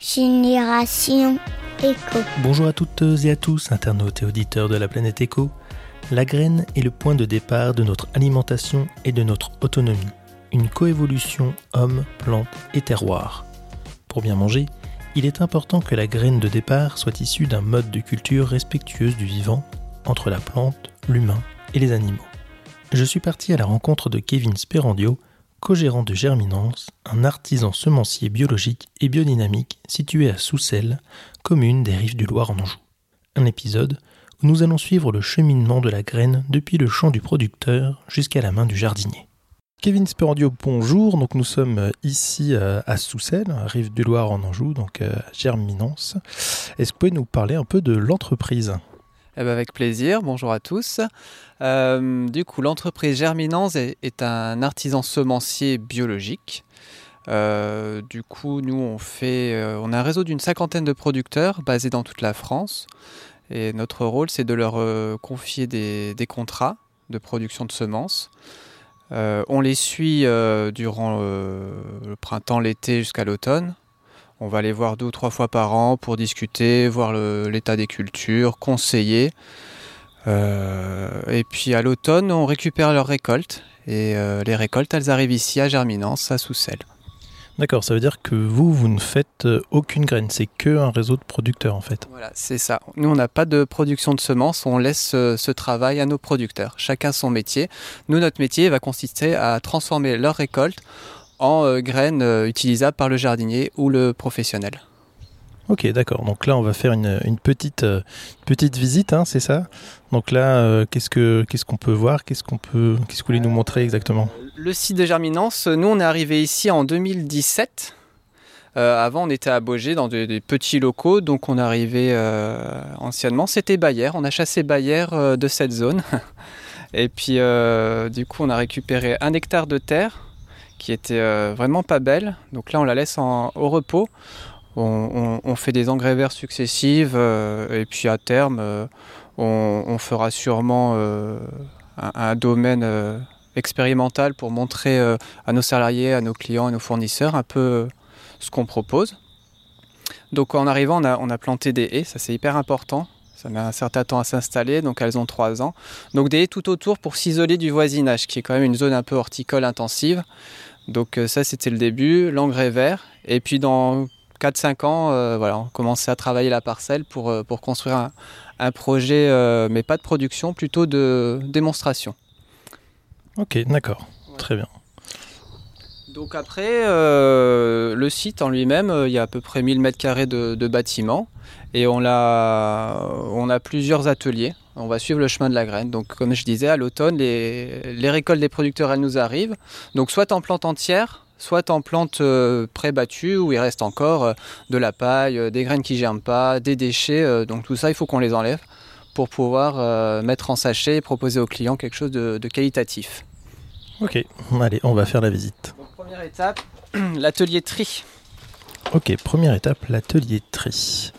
Génération Éco. Bonjour à toutes et à tous, internautes et auditeurs de la planète Éco. La graine est le point de départ de notre alimentation et de notre autonomie. Une coévolution homme, plante et terroir. Pour bien manger, il est important que la graine de départ soit issue d'un mode de culture respectueuse du vivant entre la plante, l'humain et les animaux. Je suis parti à la rencontre de Kevin Sperandio, co-gérant de Germinance, un artisan semencier biologique et biodynamique situé à Soussel, commune des rives du Loir en Anjou. Un épisode où nous allons suivre le cheminement de la graine depuis le champ du producteur jusqu'à la main du jardinier. Kevin Sperandio, bonjour. Donc nous sommes ici euh, à Soussel, rive du Loir en Anjou, donc euh, Germinance. Est-ce que vous pouvez nous parler un peu de l'entreprise? Eh ben, avec plaisir, bonjour à tous. Euh, du coup, l'entreprise Germinance est, un artisan semencier biologique. Euh, du coup, nous, on, fait, euh, on a un réseau d'une cinquantaine de producteurs basés dans toute la France. Et notre rôle, c'est de leur confier des, contrats de production de semences. on les suit durant le printemps, l'été jusqu'à l'automne. On va les voir deux ou trois fois par an pour discuter, voir l'état des cultures, conseiller. Euh, et puis à l'automne, on récupère leurs récoltes. Et euh, les récoltes, elles arrivent ici à Germinance, à Soussel. D'accord, ça veut dire que vous, vous ne faites euh, aucune graine, c'est que un réseau de producteurs en fait. Voilà, c'est ça. Nous, on n'a pas de production de semences, on laisse ce travail à nos producteurs, chacun son métier. Nous, notre métier va consister à transformer leurs récoltes en euh, graines euh, utilisables par le jardinier ou le professionnel. Ok, d'accord. Donc là, on va faire une, petite, euh, petite visite, hein, c'est ça? Donc là, qu'est-ce que qu'est-ce qu'on peut voir? Qu'est-ce qu'on peut qu'est-ce que vous voulez nous montrer exactement? Le site de Germinance. Nous, on est arrivé ici en 2017. avant, on était à Beaugé dans des, petits locaux, donc on arrivé anciennement. C'était Bayer. On a chassé Bayer de cette zone. Et puis, du coup, on a récupéré un hectare de terre qui était euh, vraiment pas belle. Donc là, on la laisse au repos. On, fait des engrais verts successifs euh, et puis à terme, euh, on, fera sûrement un, domaine expérimental pour montrer à nos salariés, à nos clients, à nos fournisseurs un peu ce qu'on propose. Donc en arrivant, on a, on a planté des haies, ça c'est hyper important. Ça met un certain temps à s'installer, donc elles ont trois ans. Donc des haies tout autour pour s'isoler du voisinage, qui est quand même une zone un peu horticole intensive. Donc euh, ça c'était le début, l'engrais vert. Et puis dans 4-5 ans, euh, voilà, on commençait à travailler la parcelle pour, euh, pour construire un, projet, mais pas de production, plutôt de démonstration. Ok, d'accord, très bien. Donc après, le site en lui-même, il y a à peu près 1000 mètres carrés de, de bâtiments et on a, plusieurs ateliers. On va suivre le chemin de la graine. Donc, comme je disais, à l'automne, les, récoltes des producteurs, elles nous arrivent. Donc, soit en plante entière, soit en plante euh, pré-battue où il reste encore euh, de la paille, euh, des graines qui germent pas, des déchets. donc, tout ça, il faut qu'on les enlève pour pouvoir mettre en sachet et proposer aux clients quelque chose de, de qualitatif. Ok, allez, on va faire la visite. Première étape, l'atelier tri. Ok, première étape, l'atelier tri.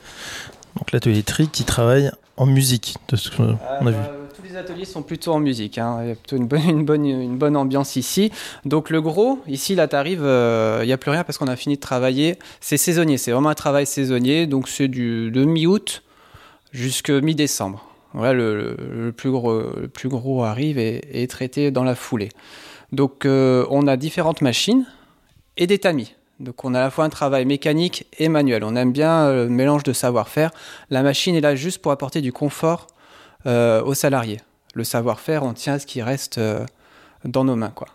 Donc l'atelier tri qui travaille en musique, de ce qu'on a vu. Bah, tous les ateliers sont plutôt en musique. Hein. Il y a plutôt une bonne, une, bonne, une bonne ambiance ici. Donc le gros, ici, là, tu arrives, euh, il n'y a plus rien parce qu'on a fini de travailler. C'est saisonnier, c'est vraiment un travail saisonnier. Donc c'est du de mi-août jusqu'à mi-décembre. Voilà, le, plus gros, le plus gros arrive et est traité dans la foulée. Donc euh, on a différentes machines et des tamis. Donc on a à la fois un travail mécanique et manuel. On aime bien euh, le mélange de savoir-faire. La machine est là juste pour apporter du confort euh, aux salariés. Le savoir-faire, on tient ce qui reste euh, dans nos mains. Quoi.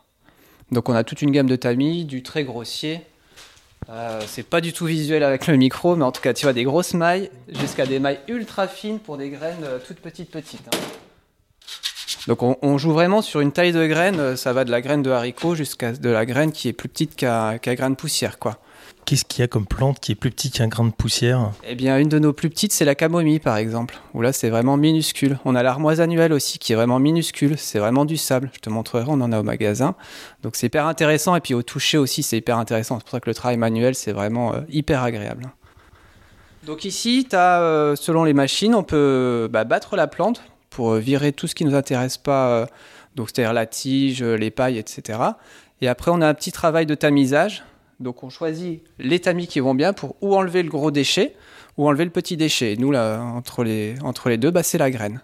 Donc on a toute une gamme de tamis, du très grossier. c'est pas du tout visuel avec le micro, mais en tout cas, tu vois, des grosses mailles jusqu'à des mailles ultra fines pour des graines toutes petites petites. Hein. Donc on, joue vraiment sur une taille de graine, euh, ça va de la graine de haricot jusqu'à de la graine qui est plus petite qu'un grain de poussière. quoi. Qu'est-ce qu'il y a comme plante qui est plus petite qu'un grain de poussière? Eh bien, une de nos plus petites, c'est la camomille, par exemple, où là, c'est vraiment minuscule. On a l'armoise annuelle aussi, qui est vraiment minuscule. C'est vraiment du sable. Je te montrerai, on en a au magasin. Donc, c'est hyper intéressant. Et puis, au toucher aussi, c'est hyper intéressant. C'est pour ça que le travail manuel, c'est vraiment euh, hyper agréable. Donc, ici, as, euh, selon les machines, on peut bah, battre la plante pour euh, virer tout ce qui ne nous intéresse pas, euh, donc c'est-à-dire la tige, les pailles, etc. Et après, on a un petit travail de tamisage. Donc on choisit les tamis qui vont bien pour ou enlever le gros déchet ou enlever le petit déchet. Et nous, là, entre les, entre les deux, bah, c'est la graine.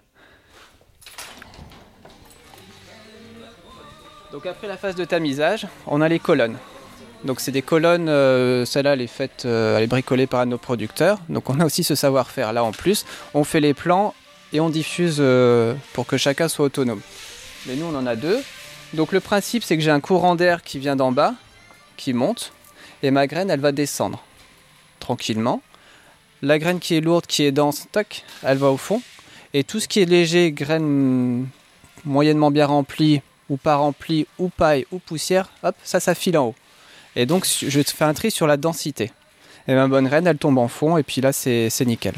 Donc après la phase de tamisage, on a les colonnes. Donc c'est des colonnes, euh, celle-là elle est faite, euh, elle est bricolée par nos producteurs. Donc on a aussi ce savoir-faire là en plus. On fait les plans et on diffuse euh, pour que chacun soit autonome. Mais nous on en a deux. Donc le principe c'est que j'ai un courant d'air qui vient d'en bas, qui monte, et ma graine elle va descendre tranquillement. La graine qui est lourde, qui est dense, tac, elle va au fond. Et tout ce qui est léger, graine moyennement bien remplie, ou pas remplie, ou paille, ou poussière, hop, ça, ça file en haut. Et donc, je fais un tri sur la densité. Et ma bonne graine, elle tombe en fond, et puis là, c'est nickel.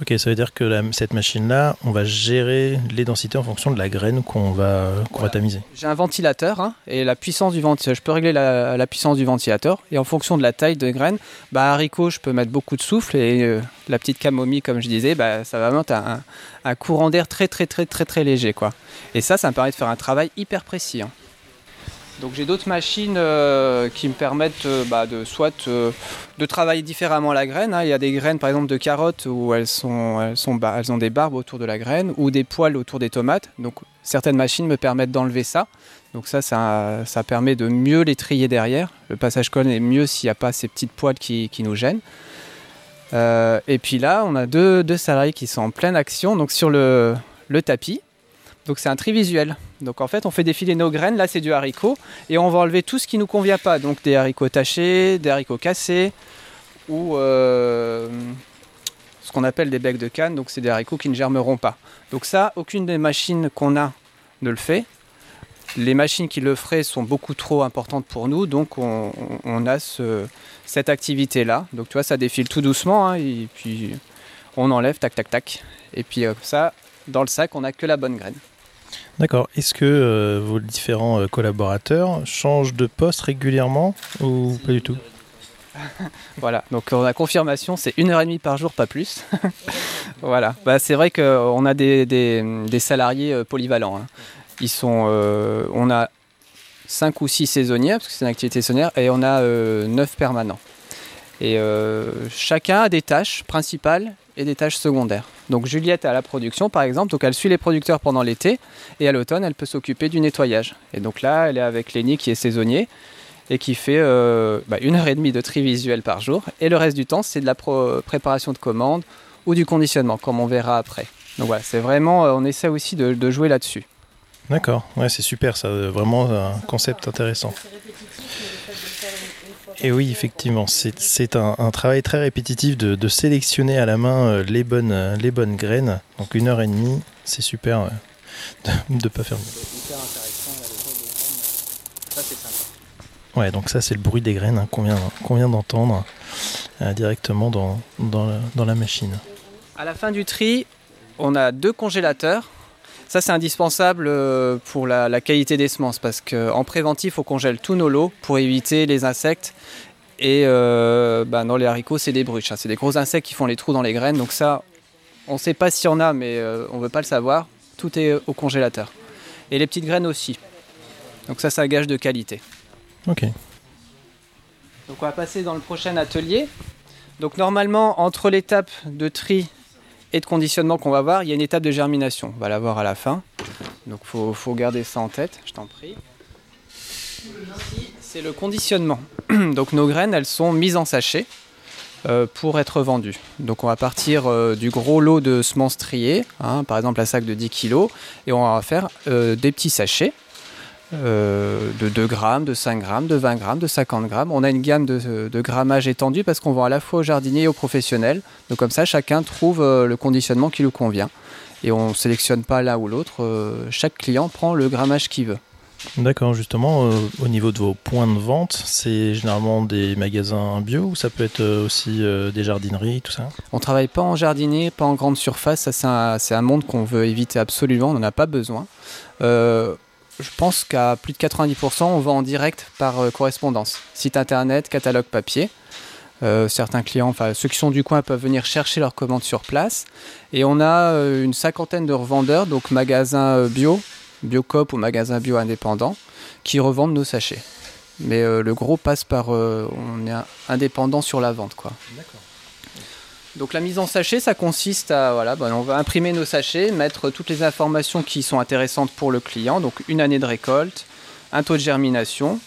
Ok, ça veut dire que cette machine-là, on va gérer les densités en fonction de la graine qu'on va, tamiser. J'ai un ventilateur hein, et la puissance du ventilateur, je peux régler la, puissance du ventilateur et en fonction de la taille de graine, bah, haricot, je peux mettre beaucoup de souffle et euh, la petite camomille, comme je disais, bah, ça va mettre un, un courant d'air très très très très très léger. Quoi. Et ça, ça me permet de faire un travail hyper précis. Hein. Donc j'ai d'autres machines euh, qui me permettent euh, bah, de soit euh, de travailler différemment la graine. Hein. Il y a des graines par exemple de carottes où elles, ont des barbes autour de la graine ou des poils autour des tomates. Donc certaines machines me permettent d'enlever ça. Donc ça, ça, permet de mieux les trier derrière. Le passage colonne est mieux s'il n'y a pas ces petites poils qui, nous gênent. et puis là, on a deux, salariés qui sont en pleine action donc sur le tapis. Donc c'est un tri visuel. Donc en fait, on fait défiler nos graines. Là, c'est du haricot. Et on va enlever tout ce qui ne nous convient pas. Donc des haricots tachés, des haricots cassés ou euh, ce qu'on appelle des becs de canne. Donc c'est des haricots qui ne germeront pas. Donc ça, aucune des machines qu'on a ne le fait. Les machines qui le feraient sont beaucoup trop importantes pour nous. Donc on, a cette activité-là. Donc tu vois, ça défile tout doucement. Hein, et puis on enlève, tac, tac, tac. Et puis ça, dans le sac, on n'a que la bonne graine. D'accord. Est-ce que euh, vos différents euh, collaborateurs changent de poste régulièrement ou pas du tout? Voilà, donc on a confirmation, c'est une heure et demie par jour, pas plus. voilà, bah, c'est vrai qu'on a des, salariés euh, polyvalents. Hein. Ils sont, on a 5 ou 6 saisonniers, parce que c'est une activité saisonnière, et on a 9 permanents. Et chacun a des tâches principales et des tâches secondaires. Donc Juliette est à la production par exemple, donc elle suit les producteurs pendant l'été et à l'automne elle peut s'occuper du nettoyage. Et donc là elle est avec Lénie qui est saisonnier et qui fait euh, bah, une heure et demie de tri visuel par jour et le reste du temps c'est de la préparation de commandes ou du conditionnement comme on verra après. Donc voilà, c'est vraiment, euh, on essaie aussi de, de jouer là-dessus. D'accord, ouais, c'est super ça, vraiment un concept intéressant. Et oui, effectivement, c'est un, travail très répétitif de, sélectionner à la main euh, les bonnes, euh, les bonnes graines. Donc une heure et demie, c'est super euh, de ne pas faire mieux. Ouais, donc ça c'est le bruit des graines hein, qu'on vient, d'entendre directement dans, dans, la machine. À la fin du tri, on a deux congélateurs. Ça c'est indispensable pour la, la qualité des semences parce qu'en préventif on congèle tous nos lots pour éviter les insectes et euh, bah, dans les haricots, c'est des bruches. Hein. C'est des gros insectes qui font les trous dans les graines. Donc ça, on ne sait pas s'il y en a, mais euh, on ne veut pas le savoir. Tout est au congélateur. Et les petites graines aussi. Donc ça, ça gage de qualité. Ok. Donc on va passer dans le prochain atelier. Donc normalement, entre l'étape de tri de conditionnement qu'on va voir, il y a une étape de germination. On va la voir à la fin. Donc il faut, garder ça en tête, je t'en prie c'est le conditionnement. Donc nos graines, elles sont mises en sachet euh, pour être vendues. Donc on va partir euh, du gros lot de semences triées, hein, par exemple un sac de 10 kg, et on va faire euh, des petits sachets de 2 grammes, de 5 grammes, de 20 grammes, de 50 grammes. On a une gamme de, de grammage étendue parce qu'on vend à la fois aux jardiniers et aux professionnels. Donc comme ça, chacun trouve le conditionnement qui lui convient. Et on ne sélectionne pas l'un ou l'autre. chaque client prend le grammage qu'il veut. D'accord, justement, euh, au niveau de vos points de vente, c'est généralement des magasins bio ou ça peut être euh, aussi euh, des jardineries, tout ça? On travaille pas en jardinier, pas en grande surface, ça c'est un, monde qu'on veut éviter absolument, on n'en a pas besoin. Je pense qu'à plus de 90%, on vend en direct par correspondance. Site internet, catalogue papier. certains clients, enfin ceux qui sont du coin peuvent venir chercher leurs commandes sur place. Et on a une cinquantaine de revendeurs, donc magasins bio, Biocop ou magasin bio indépendant qui revendent nos sachets. mais le gros passe par. on est indépendant sur la vente, quoi. D'accord. Donc la mise en sachet, ça consiste à, voilà, ben, on va imprimer nos sachets, mettre toutes les informations qui sont intéressantes pour le client, donc une année de récolte, un taux de germination,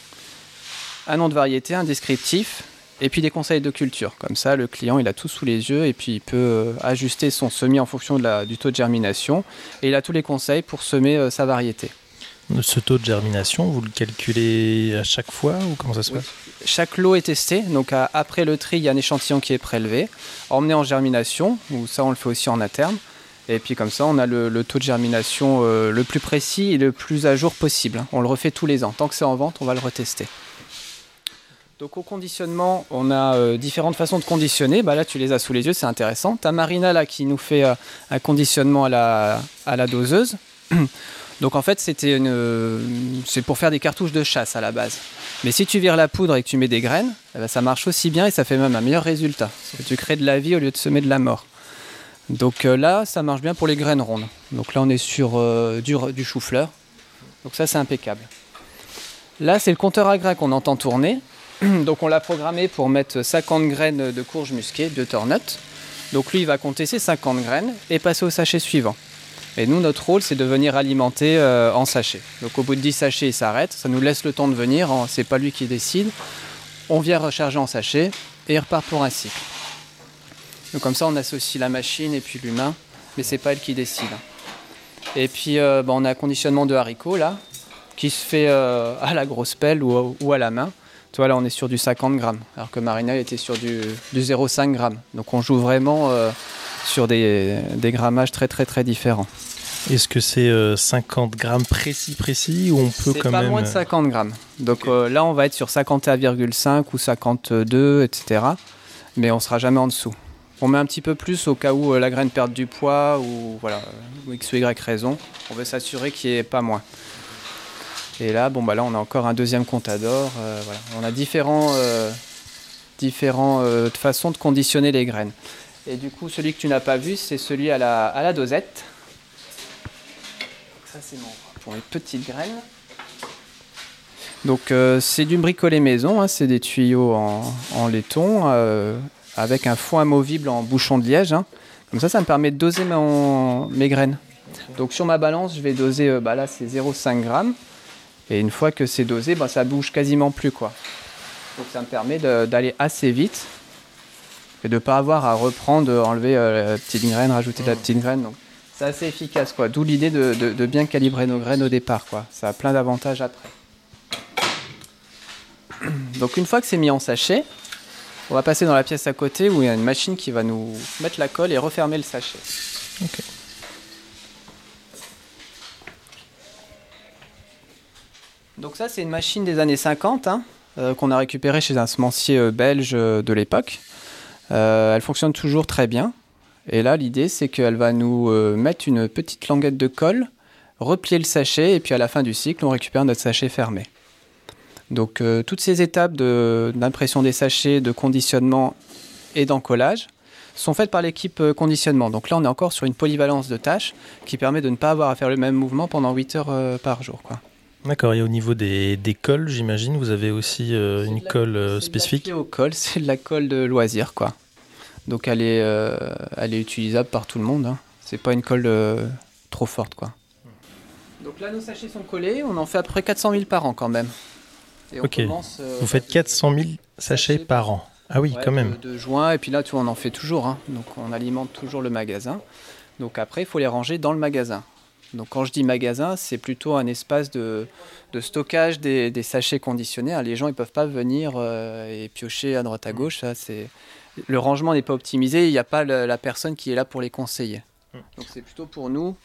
un nom de variété, un descriptif, et puis des conseils de culture. Comme ça, le client, il a tout sous les yeux et puis il peut euh, ajuster son semis en fonction du taux de germination, et il a tous les conseils pour semer euh, sa variété. Ce taux de germination, vous le calculez à chaque fois ou comment ça se passe? Chaque lot est testé, donc après le tri, il y a un échantillon qui est prélevé, emmené en germination, ou ça on le fait aussi en interne. Et puis comme ça, on a le, taux de germination euh, le plus précis et le plus à jour possible. On le refait tous les ans. Tant que c'est en vente, on va le retester. Donc au conditionnement, on a euh, différentes façons de conditionner. Bah, là, tu les as sous les yeux, c'est intéressant. Tu as Marina là qui nous fait euh, un conditionnement à la, à la doseuse. Donc en fait, c'était une, c'est pour faire des cartouches de chasse à la base. Mais si tu vires la poudre et que tu mets des graines, eh ben, ça marche aussi bien et ça fait même un meilleur résultat. tu crées de la vie au lieu de semer de la mort. Donc euh, là, ça marche bien pour les graines rondes. Donc là, on est sur euh, du, chou-fleur. Donc ça, c'est impeccable. Là, c'est le compteur à grains qu'on entend tourner. Donc on l'a programmé pour mettre 50 graines de courge musquée, de tornut. Donc lui, il va compter ses 50 graines et passer au sachet suivant. Et nous, notre rôle, c'est de venir alimenter euh, en sachet. Donc au bout de 10 sachets, il s'arrête. Ça nous laisse le temps de venir. C'est pas lui qui décide. On vient recharger en sachet et il repart pour un cycle. Donc comme ça, on associe la machine et puis l'humain, mais c'est pas elle qui décide. Et puis euh, bah, on a un conditionnement de haricots là, qui se fait euh, à la grosse pelle ou, à la main. Tu vois là, on est sur du 50 grammes, alors que Marina était sur du, du 0,5 grammes. Donc on joue vraiment sur des, des, grammages très très très différents. Est-ce que c'est 50 euh, grammes précis précis ou on peut quand pas même... moins de 50 euh, grammes. Donc euh, là on va être sur 51,5 ou 52, etc. Mais on sera jamais en dessous. On met un petit peu plus au cas où la graine perd du poids ou voilà, x ou y raison. On veut s'assurer qu'il n'y ait pas moins. Et là, bon bah là on a encore un deuxième contador. voilà. On a différents, différentes façons de conditionner les graines. Et du coup, celui que tu n'as pas vu, c'est celui à la, à la dosette. ça, c'est pour les petites graines. Donc, euh, c'est du bricolé maison. Hein, c'est des tuyaux en, laiton euh, avec un fond amovible en bouchon de liège. Hein. Comme ça, ça me permet de doser mes graines. Donc, sur ma balance, je vais doser, euh, bah là, c'est 0,5 g. Et une fois que c'est dosé, bah, ça bouge quasiment plus. Donc, ça me permet d'aller assez vite et de ne pas avoir à reprendre, enlever euh, la petite graine, rajouter de la petite graine. Donc c'est assez efficace, quoi. D'où l'idée de, de, bien calibrer nos graines au départ, quoi. Ça a plein d'avantages après. Donc une fois que c'est mis en sachet, on va passer dans la pièce à côté où il y a une machine qui va nous mettre la colle et refermer le sachet. Donc ça c'est une machine des années 50 hein, euh, qu'on a récupérée chez un semencier euh, belge de l'époque. Euh, elle fonctionne toujours très bien. Et là, l'idée, c'est qu'elle va nous euh, mettre une petite languette de colle, replier le sachet, et puis à la fin du cycle, on récupère notre sachet fermé. Donc, euh, toutes ces étapes d'impression des sachets, de conditionnement et d'encollage sont faites par l'équipe conditionnement. Donc là, on est encore sur une polyvalence de tâches qui permet de ne pas avoir à faire le même mouvement pendant 8 heures par jour. Quoi. D'accord, et au niveau des, des cols, j'imagine, vous avez aussi euh, une colle euh, spécifique au col, c'est de la colle de loisir, quoi. Donc elle est, euh, elle est utilisable par tout le monde. Hein. C'est pas une colle trop forte, quoi. Donc là, nos sachets sont collés, on en fait à peu près 400 000 par an quand même. ok, vous faites 400 000 sachets par an. Ah oui, quand même. De, juin, et puis là, tu vois, on en fait toujours. Hein. Donc on alimente toujours le magasin. Donc après, il faut les ranger dans le magasin. Donc quand je dis magasin, c'est plutôt un espace de, stockage des, sachets conditionnés. Hein, les gens ne peuvent pas venir euh, et piocher à droite à gauche. le rangement n'est pas optimisé. Il n'y a pas la personne qui est là pour les conseiller. Donc c'est plutôt pour nous.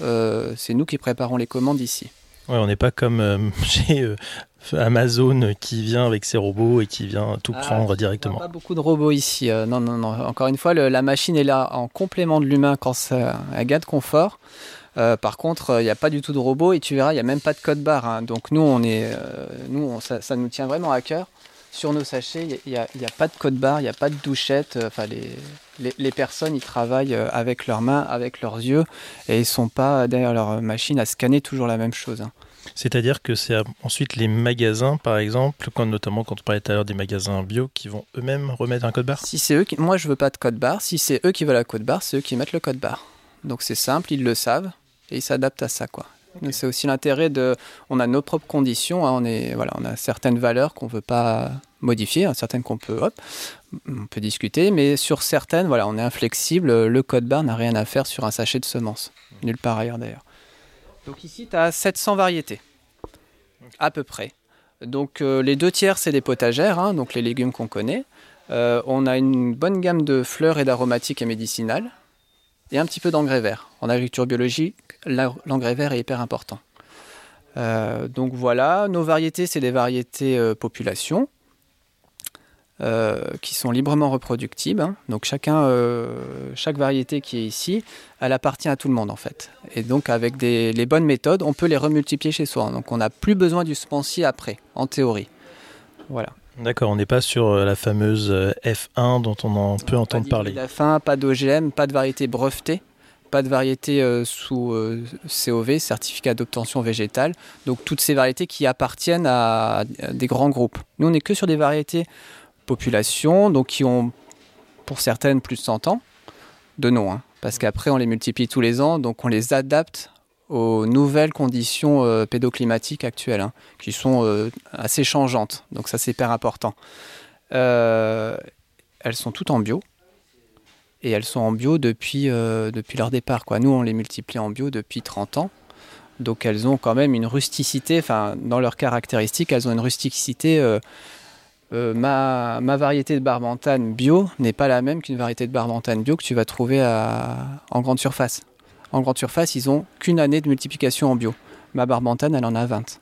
Euh, c'est nous qui préparons les commandes ici. Ouais, on n'est pas comme euh, chez Amazon qui vient avec ses robots et qui vient tout ah, prendre directement. Pas beaucoup de robots ici. non, non, non. Encore une fois, la machine est là en complément de l'humain quand ça a gain de confort. Euh, par contre, il n'y a pas du tout de robot et tu verras, il n'y a même pas de code barre. Hein. Donc nous, on est, euh, nous ça, nous tient vraiment à cœur. Sur nos sachets, il n'y a, pas de code barre, il n'y a pas de douchette. Euh, enfin, les, les, personnes, ils travaillent avec leurs mains, avec leurs yeux, et ils ne sont pas derrière leur machine à scanner toujours la même chose. Hein. C'est-à-dire que c'est ensuite les magasins, par exemple, quand, notamment quand on parlait tout à l'heure des magasins bio, qui vont eux-mêmes remettre un code barre? Si c'est eux qui... Moi, je veux pas de code barre. Si c'est eux qui veulent un code barre, c'est eux qui mettent le code barre. Donc c'est simple, ils le savent et ils s'adaptent à ça, quoi. C'est aussi l'intérêt de. On a nos propres conditions. Hein, on, est, voilà, on a certaines valeurs qu'on ne veut pas modifier, hein, certaines qu'on peut, hop, on peut discuter, mais sur certaines, voilà, on est inflexible. Le code barre n'a rien à faire sur un sachet de semences. Nulle part ailleurs d'ailleurs. Donc ici, tu as 700 variétés, à peu près. Donc euh, les deux tiers, c'est des potagères, hein, donc les légumes qu'on connaît. Euh, on a une bonne gamme de fleurs et d'aromatiques et médicinales, et un petit peu d'engrais vert. En agriculture biologique, l'engrais vert est hyper important. Euh, donc voilà, nos variétés, c'est des variétés population. Euh, qui sont librement reproductibles. Hein. Donc chacun, euh, chaque variété qui est ici, elle appartient à tout le monde en fait. Et donc avec des, les bonnes méthodes, on peut les remultiplier chez soi. Donc on n'a plus besoin du semencier après, en théorie. Voilà. D'accord, on n'est pas sur euh, la fameuse F1 dont on en peut entendre parler. F1, pas d'OGM, pas de variété brevetée, pas de variété sous COV, certificat d'obtention végétale. Donc toutes ces variétés qui appartiennent à des grands groupes. Nous, on n'est que sur des variétés population, donc qui ont pour certaines plus de 100 ans, de nom, hein, parce qu'après on les multiplie tous les ans, donc on les adapte aux nouvelles conditions euh, pédoclimatiques actuelles, hein, qui sont euh, assez changeantes, donc ça c'est hyper important. Euh, elles sont toutes en bio, et elles sont en bio depuis, depuis leur départ. Nous on les multiplie en bio depuis 30 ans, donc elles ont quand même une rusticité, enfin dans leurs caractéristiques, elles ont une rusticité ma, variété de barbantane bio n'est pas la même qu'une variété de barbantane bio que tu vas trouver en grande surface. En grande surface, ils ont qu'une année de multiplication en bio. Ma barbantane, elle en a 20.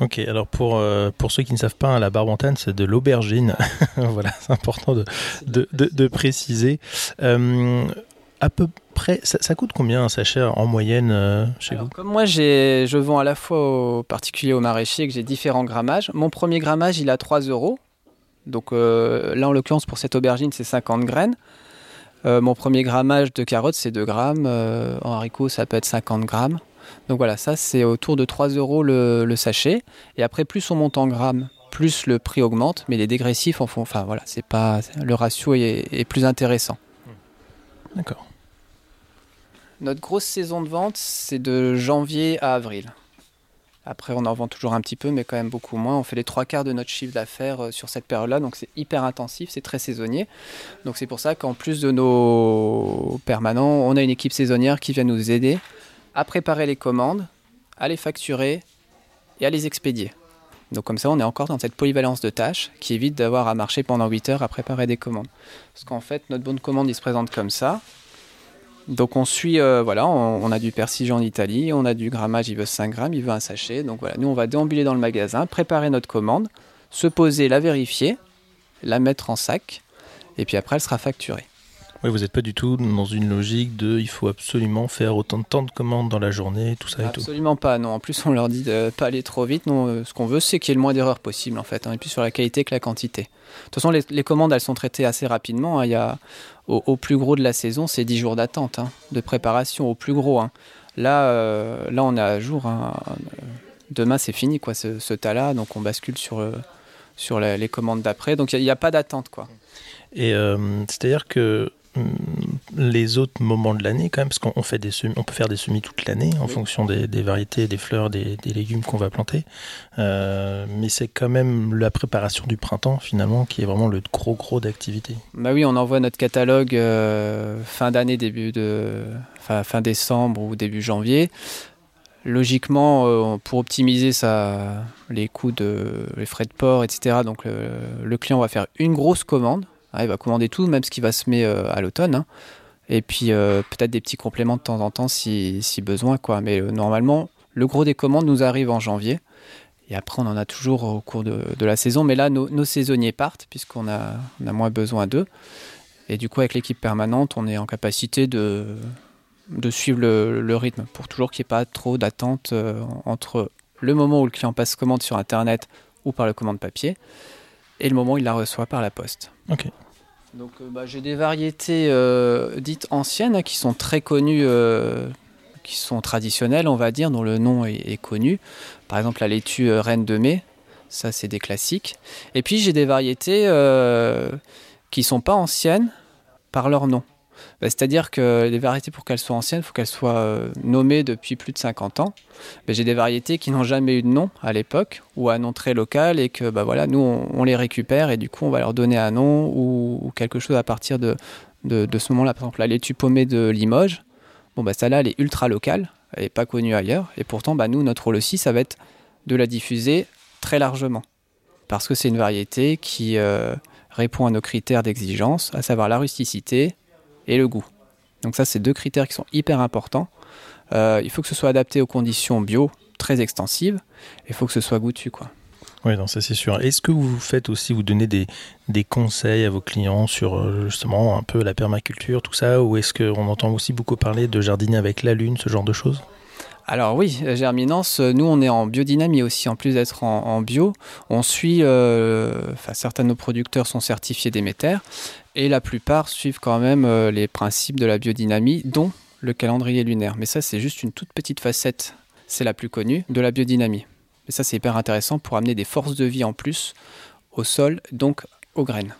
Ok, alors pour, euh, pour ceux qui ne savent pas, hein, la barbantane, c'est de l'aubergine. voilà, c'est important de, de, préciser. Euh, à peu près, ça, coûte combien un sachet en moyenne chez vous? Comme moi, je vends à la fois aux particuliers, aux maraîchers, que j'ai différents grammages. Mon premier grammage, il a 3 euros. Donc euh, là, en l'occurrence, pour cette aubergine, c'est 50 graines. Euh, mon premier grammage de carottes, c'est 2 grammes. Euh, en haricots, ça peut être 50 grammes. Donc voilà, ça, c'est autour de 3 euros le, sachet. Et après, plus on monte en grammes, plus le prix augmente. Mais les dégressifs en font. Enfin voilà, c'est pas. Le ratio est plus intéressant. D'accord. Notre grosse saison de vente, c'est de janvier à avril. Après, on en vend toujours un petit peu, mais quand même beaucoup moins. On fait les trois quarts de notre chiffre d'affaires euh, sur cette période-là, donc c'est hyper intensif, c'est très saisonnier. Donc c'est pour ça qu'en plus de nos permanents, on a une équipe saisonnière qui vient nous aider à préparer les commandes, à les facturer et à les expédier. Donc comme ça, on est encore dans cette polyvalence de tâches qui évite d'avoir à marcher pendant 8 heures à préparer des commandes. Parce qu'en fait, notre bonne commande, il se présente comme ça. Donc on suit, euh, voilà, on, a du persige en Italie, on a du grammage, il veut 5 grammes, il veut un sachet. Donc voilà, nous on va déambuler dans le magasin, préparer notre commande, se poser, la vérifier, la mettre en sac, et puis après elle sera facturée. Oui, vous n'êtes pas du tout dans une logique de il faut absolument faire autant de temps de commandes dans la journée, tout ça et tout. Absolument pas, non. En plus, on leur dit de pas aller trop vite. Non, euh, ce qu'on veut, c'est qu'il y ait le moins d'erreurs possible, en fait. On est plus sur la qualité que la quantité. De toute façon, les, commandes, elles sont traitées assez rapidement. Hein. Il y a, au, plus gros de la saison, c'est 10 jours d'attente, hein, de préparation, au plus gros. Hein. Là, euh, là, on est à jour. Demain, c'est fini, quoi, ce, tas-là. Donc, on bascule sur, euh, sur les, commandes d'après. Donc, il n'y a, pas d'attente, quoi. Et c'est-à-dire que les autres moments de l'année quand même, parce qu'on fait des semis, on peut faire des semis toute l'année en fonction des, variétés, des fleurs, des, légumes qu'on va planter. Euh, mais c'est quand même la préparation du printemps finalement qui est vraiment le gros gros d'activité. Bah oui, on envoie notre catalogue euh, fin d'année, début de fin, fin, décembre ou début janvier. Logiquement, euh, pour optimiser ça, les coûts de les frais de port, etc. Donc le client va faire une grosse commande ah, il va commander tout, même ce qui va se mettre euh, à l'automne. Hein. Et puis euh, peut-être des petits compléments de temps en temps si, besoin. Quoi. Mais euh, normalement, le gros des commandes nous arrive en janvier. Et après, on en a toujours au cours de, la saison. Mais là, nos, saisonniers partent puisqu'on a, moins besoin d'eux. Et du coup, avec l'équipe permanente, on est en capacité de, suivre le, rythme pour toujours qu'il n'y ait pas trop d'attente entre le moment où le client passe commande sur Internet ou par la commande papier et le moment où il la reçoit par la poste. Donc euh, bah, j'ai des variétés euh, dites anciennes hein, qui sont très connues, euh, qui sont traditionnelles, on va dire, dont le nom est, connu. Par exemple, la laitue Reine de Mai, ça c'est des classiques. Et puis j'ai des variétés qui sont pas anciennes par leur nom. Bah, c'est-à-dire que les variétés, pour qu'elles soient anciennes, il faut qu'elles soient euh, nommées depuis plus de 50 ans. J'ai des variétés qui n'ont jamais eu de nom à l'époque, ou un nom très local, et que bah, voilà, nous, on, les récupère, et du coup, on va leur donner un nom ou, quelque chose à partir de, de, ce moment-là. Par exemple, la laitue paumée de Limoges, bon, bah, celle-là, elle est ultra locale, elle n'est pas connue ailleurs, et pourtant, bah, nous, notre rôle aussi, ça va être de la diffuser très largement. Parce que c'est une variété qui euh, répond à nos critères d'exigence, à savoir la rusticité, et le goût. Donc ça, c'est deux critères qui sont hyper importants. Euh, il faut que ce soit adapté aux conditions bio très extensives. Il faut que ce soit goûtu, quoi. Oui, ça c'est sûr. Est-ce que vous faites aussi, vous donnez des, des, conseils à vos clients sur euh, justement un peu la permaculture, tout ça, ou est-ce qu'on entend aussi beaucoup parler de jardiner avec la lune, ce genre de choses? Alors oui, Germinance, nous on est en biodynamie aussi, en plus d'être en, bio. On suit, euh, certains de nos producteurs sont certifiés Déméter, et la plupart suivent quand même euh, les principes de la biodynamie, dont le calendrier lunaire. Mais ça, c'est juste une toute petite facette, c'est la plus connue, de la biodynamie. Mais ça, c'est hyper intéressant pour amener des forces de vie en plus au sol, donc aux graines.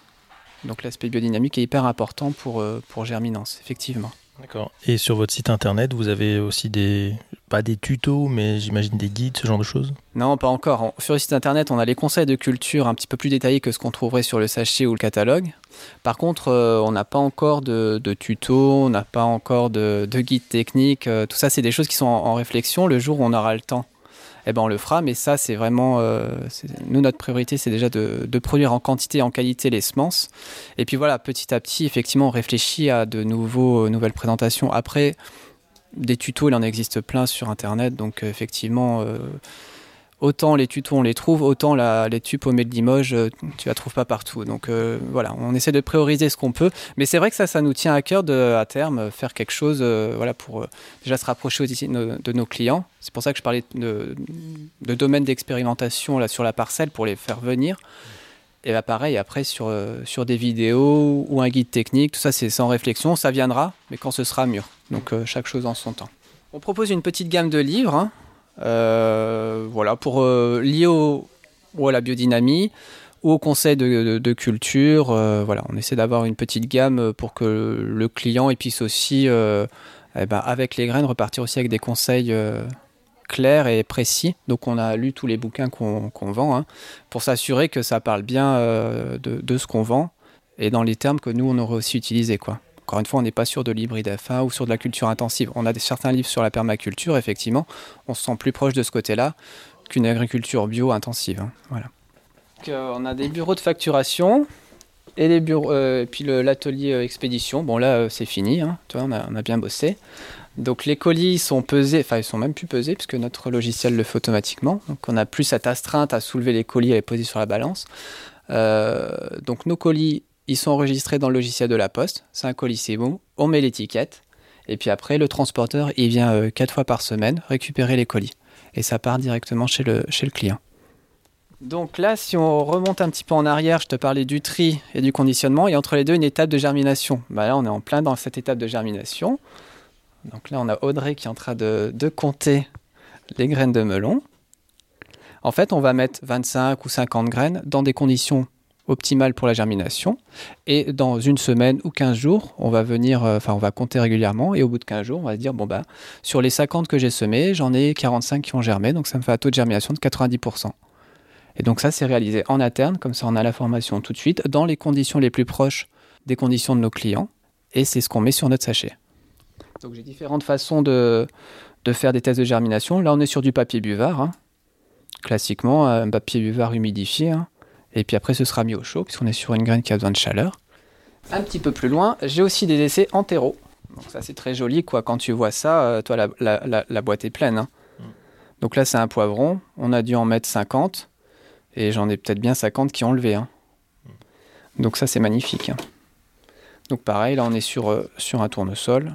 Donc l'aspect biodynamique est hyper important pour, euh, pour Germinance, effectivement. D'accord. Et sur votre site internet, vous avez aussi des, pas des tutos, mais j'imagine des guides, ce genre de choses? Non, pas encore. Sur le site internet, on a les conseils de culture un petit peu plus détaillés que ce qu'on trouverait sur le sachet ou le catalogue. Par contre, euh, on n'a pas encore de, tutos, on n'a pas encore de, de guide technique. Euh, tout ça, c'est des choses qui sont en réflexion. Le jour où on aura le temps eh ben on le fera. Mais ça, c'est vraiment, euh, nous notre priorité, c'est déjà de, produire en quantité et en qualité les semences. Et puis voilà, petit à petit, effectivement, on réfléchit à de nouveaux, nouvelles présentations. Après, des tutos, il en existe plein sur Internet, donc euh, effectivement. Euh, autant les tutos on les trouve, autant la, les tubes paumées de Limoges, euh, tu la trouves pas partout. Donc euh, voilà, on essaie de prioriser ce qu'on peut. Mais c'est vrai que ça, ça nous tient à cœur de, à terme, faire quelque chose euh, voilà, pour déjà se rapprocher aussi de, nos clients. C'est pour ça que je parlais de, de domaine d'expérimentation sur la parcelle pour les faire venir. Et là, pareil, après, sur, sur des vidéos ou un guide technique, tout ça, c'est sans réflexion, ça viendra, mais quand ce sera mûr. Donc, chaque chose en son temps. On propose une petite gamme de livres. Hein. Euh, voilà, pour euh, lier au, à la biodynamie ou au conseil de, culture. Euh, voilà, on essaie d'avoir une petite gamme pour que le client puisse aussi, eh ben, avec les graines, repartir aussi avec des conseils clairs et précis. Donc on a lu tous les bouquins qu'on vend hein, pour s'assurer que ça parle bien de, de, ce qu'on vend et dans les termes que nous on aurait aussi utilisés quoi. Encore une fois, on n'est pas sûr de l'hybride F1 ou sur de la culture intensive. On a certains livres sur la permaculture, effectivement. On se sent plus proche de ce côté-là qu'une agriculture bio intensive. Hein. Voilà. Euh, on a des bureaux de facturation et les bureaux, euh, puis l'atelier euh, expédition. Bon là, c'est fini. Hein. on, a, bien bossé. Donc les colis sont pesés, enfin ils sont même plus pesés puisque notre logiciel le fait automatiquement. Donc on n'a plus cette astreinte à soulever les colis et les poser sur la balance. donc nos colis ils sont enregistrés dans le logiciel de la poste. C'est un colis, c'est bon. On met l'étiquette. Et puis après, le transporteur, il vient euh, quatre fois par semaine récupérer les colis. Et ça part directement chez le, chez le client. Donc là, si on remonte un petit peu en arrière, je te parlais du tri et du conditionnement, et entre les deux, une étape de germination. Bah là, on est en plein dans cette étape de germination. Donc là, on a Audrey qui est en train de, de compter les graines de melon. En fait, on va mettre 25 ou 50 graines dans des conditions optimale pour la germination. Et dans une semaine ou 15 jours, on va venir, euh, enfin, on va compter régulièrement. Et au bout de 15 jours, on va se dire, bon, bah, sur les 50 que j'ai semés, j'en ai 45 qui ont germé. Donc, ça me fait un taux de germination de 90%. Et donc, ça, c'est réalisé en interne. Comme ça, on a la formation tout de suite, dans les conditions les plus proches des conditions de nos clients. Et c'est ce qu'on met sur notre sachet. Donc, j'ai différentes façons de, de, faire des tests de germination. Là, on est sur du papier buvard. Hein. Classiquement, un papier buvard humidifié. Hein. Et puis après, ce sera mis au chaud, puisqu'on est sur une graine qui a besoin de chaleur. Un petit peu plus loin, j'ai aussi des essais en terreau. Donc ça, c'est très joli, quoi. Quand tu vois ça, euh, toi, la, boîte est pleine. Hein. Mm. Donc là, c'est un poivron. On a dû en mettre 50. Et j'en ai peut-être bien 50 qui ont levé. Hein. Mm. Donc ça, c'est magnifique. Hein. Donc pareil, là, on est sur, euh, sur un tournesol.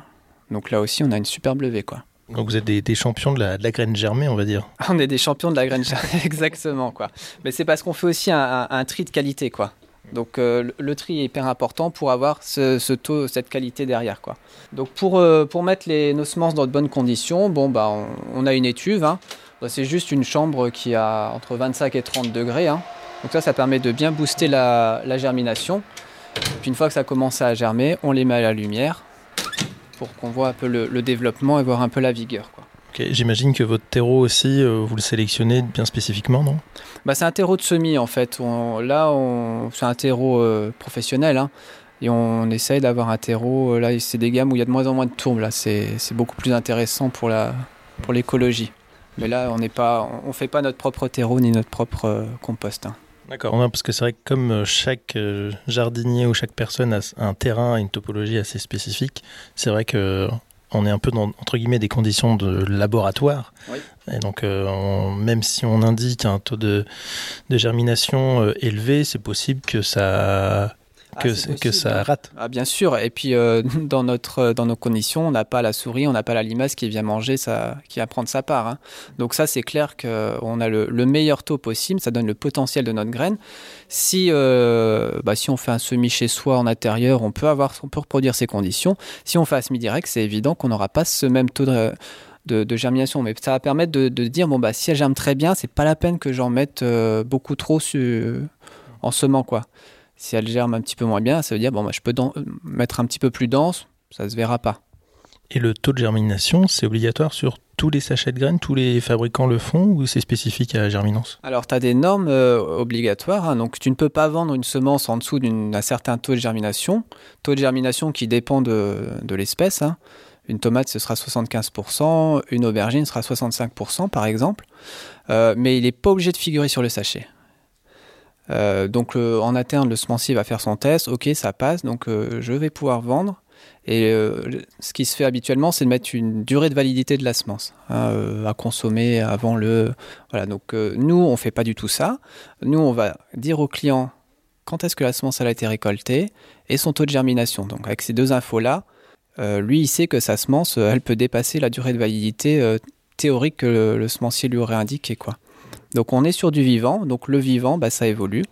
Donc là aussi, on a une superbe levée, quoi. Donc vous êtes des, champions de la, graine germée, on va dire. On est des champions de la graine germée, exactement quoi. Mais c'est parce qu'on fait aussi un, tri de qualité quoi. Donc euh, le tri est hyper important pour avoir ce, taux, cette qualité derrière. Quoi. Donc pour, euh, pour mettre les, nos semences dans de bonnes conditions, bon, bah, on, a une étuve. Hein. Bah, c'est juste une chambre qui a entre 25 et 30 degrés. Hein. Donc ça, ça permet de bien booster la, germination. Puis une fois que ça commence à germer, on les met à la lumière pour qu'on voit un peu le, développement et voir un peu la vigueur. Quoi. J'imagine que votre terreau aussi, euh, vous le sélectionnez bien spécifiquement, non? Bah, C'est un terreau de semis en fait. là, c'est un terreau euh, professionnel. Hein. et on essaye d'avoir un terreau, euh, là c'est des gammes où il y a de moins en moins de tourbe, là c'est beaucoup plus intéressant pour l'écologie. Pour Mais là on ne on fait pas notre propre terreau ni notre propre compost. Hein. D'accord, parce que c'est vrai que comme chaque jardinier ou chaque personne a un terrain, une topologie assez spécifique, c'est vrai que on est un peu dans entre guillemets des conditions de laboratoire. Et donc, euh, même si on indique un taux de, de germination euh, élevé, c'est possible que ça ah, que, que ça rate. Ah, bien sûr. Et puis, euh, dans, notre, dans nos conditions, on n'a pas la souris, on n'a pas la limace qui vient manger, ça, qui va prendre sa part. Hein. Donc, ça, c'est clair qu'on a le, meilleur taux possible. Ça donne le potentiel de notre graine. Si, euh, bah, si on fait un semis chez soi en intérieur, on peut, avoir, on peut reproduire ces conditions. Si on fait un semis direct, c'est évident qu'on n'aura pas ce même taux de. De, germination. Mais ça va permettre de, de, dire bon bah si elle germe très bien, c'est pas la peine que j'en mette euh, beaucoup trop en semant quoi. Si elle germe un petit peu moins bien, ça veut dire bon, bah, je peux mettre un petit peu plus dense, ça se verra pas. Et le taux de germination, c'est obligatoire sur tous les sachets de graines Tous les fabricants le font ou c'est spécifique à la germinance? Alors, tu as des normes euh, obligatoires. Hein. donc, tu ne peux pas vendre une semence en dessous d'un certain taux de germination. Taux de germination qui dépend de, l'espèce. Hein. Une tomate, ce sera 75%. Une aubergine sera 65%, par exemple. Euh, mais il n'est pas obligé de figurer sur le sachet. Euh, donc en interne, le semencier va faire son test, ok, ça passe, donc euh, je vais pouvoir vendre. Et euh, ce qui se fait habituellement, c'est de mettre une durée de validité de la semence hein, à consommer avant le. Voilà, donc nous, on fait pas du tout ça. Nous, on va dire au client quand est-ce que la semence a été récoltée et son taux de germination. Donc avec ces deux infos-là, lui, il sait que sa semence, elle peut dépasser la durée de validité théorique que le, le semencier lui aurait indiqué. Quoi. Donc on est sur du vivant, donc le vivant, bah, ça évolue.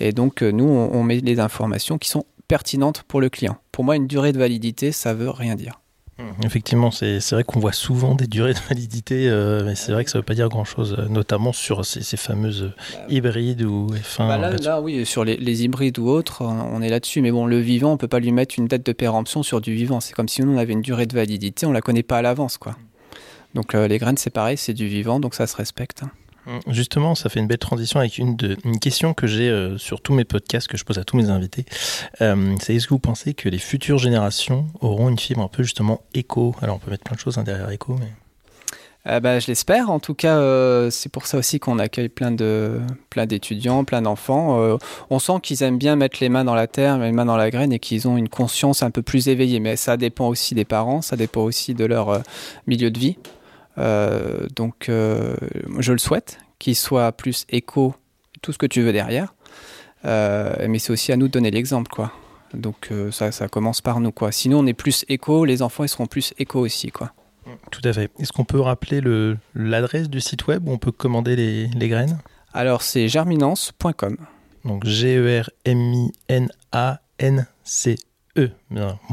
Et donc euh, nous, on, met les informations qui sont pertinentes pour le client. Pour moi, une durée de validité, ça veut rien dire. Mmh, effectivement, c'est vrai qu'on voit souvent des durées de validité, euh, mais c'est vrai que ça ne veut pas dire grand-chose, euh, notamment sur ces, fameuses bah hybrides ou F1. Bah là, oui, sur les, hybrides ou autres, on est là-dessus. Mais bon, le vivant, on ne peut pas lui mettre une date de péremption sur du vivant. C'est comme si nous, on avait une durée de validité, on ne la connaît pas à l'avance. quoi. Donc les graines, c'est pareil, c'est du vivant, donc ça se respecte. Justement, ça fait une belle transition avec une question que j'ai euh, sur tous mes podcasts que je pose à tous mes invités. Euh, c'est est-ce que vous pensez que les futures générations auront une fibre un peu justement éco Alors on peut mettre plein de choses hein, derrière éco, mais... Euh, bah, je l'espère. En tout cas, c'est pour ça aussi qu'on accueille plein de plein d'étudiants, plein d'enfants. on sent qu'ils aiment bien mettre les mains dans la terre, les mains dans la graine, et qu'ils ont une conscience un peu plus éveillée. Mais ça dépend aussi des parents, ça dépend aussi de leur milieu de vie. Euh, donc, euh, je le souhaite, qu'il soit plus éco, tout ce que tu veux derrière. Euh, mais c'est aussi à nous de donner l'exemple, quoi. Donc ça, ça commence par nous, quoi. Sinon, on est plus éco, les enfants, ils seront plus éco aussi, quoi. Tout à fait. Est-ce qu'on peut rappeler l'adresse du site web où on peut commander les, les graines? Alors, c'est germinance.com. Donc G-E-R-M-I-N-A-N-C E,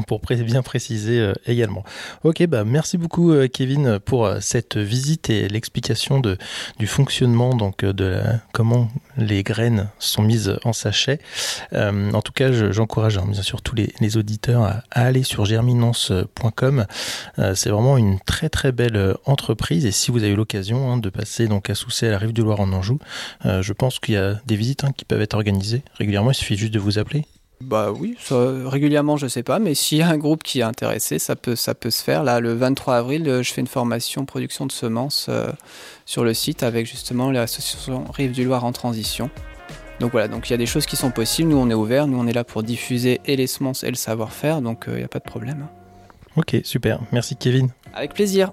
pour bien préciser euh, également. Ok, bah merci beaucoup euh, Kevin pour euh, cette visite et l'explication de du fonctionnement donc de comment les graines sont mises en sachet. en tout cas, j'encourage hein, bien sûr tous les, auditeurs à, aller sur germinance.com. C'est vraiment une très très belle entreprise et si vous avez eu l'occasion hein, de passer donc à Sousset à la rive du Loire en Anjou, je pense qu'il y a des visites hein, qui peuvent être organisées régulièrement. Il suffit juste de vous appeler. Bah oui, régulièrement je sais pas, mais s'il y a un groupe qui est intéressé, ça peut, ça peut se faire. Là, le 23 avril, euh, je fais une formation production de semences euh, sur le site avec justement l'association Rive du Loire en transition. Donc voilà, donc il y a des choses qui sont possibles. Nous, on est ouvert, nous, on est là pour diffuser et les semences et le savoir-faire, donc euh, il n'y a pas de problème. Ok, super. Merci Kevin. Avec plaisir.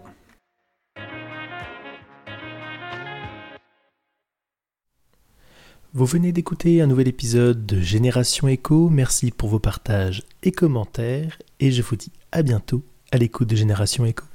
Vous venez d'écouter un nouvel épisode de Génération Echo. Merci pour vos partages et commentaires. Et je vous dis à bientôt à l'écoute de Génération Echo.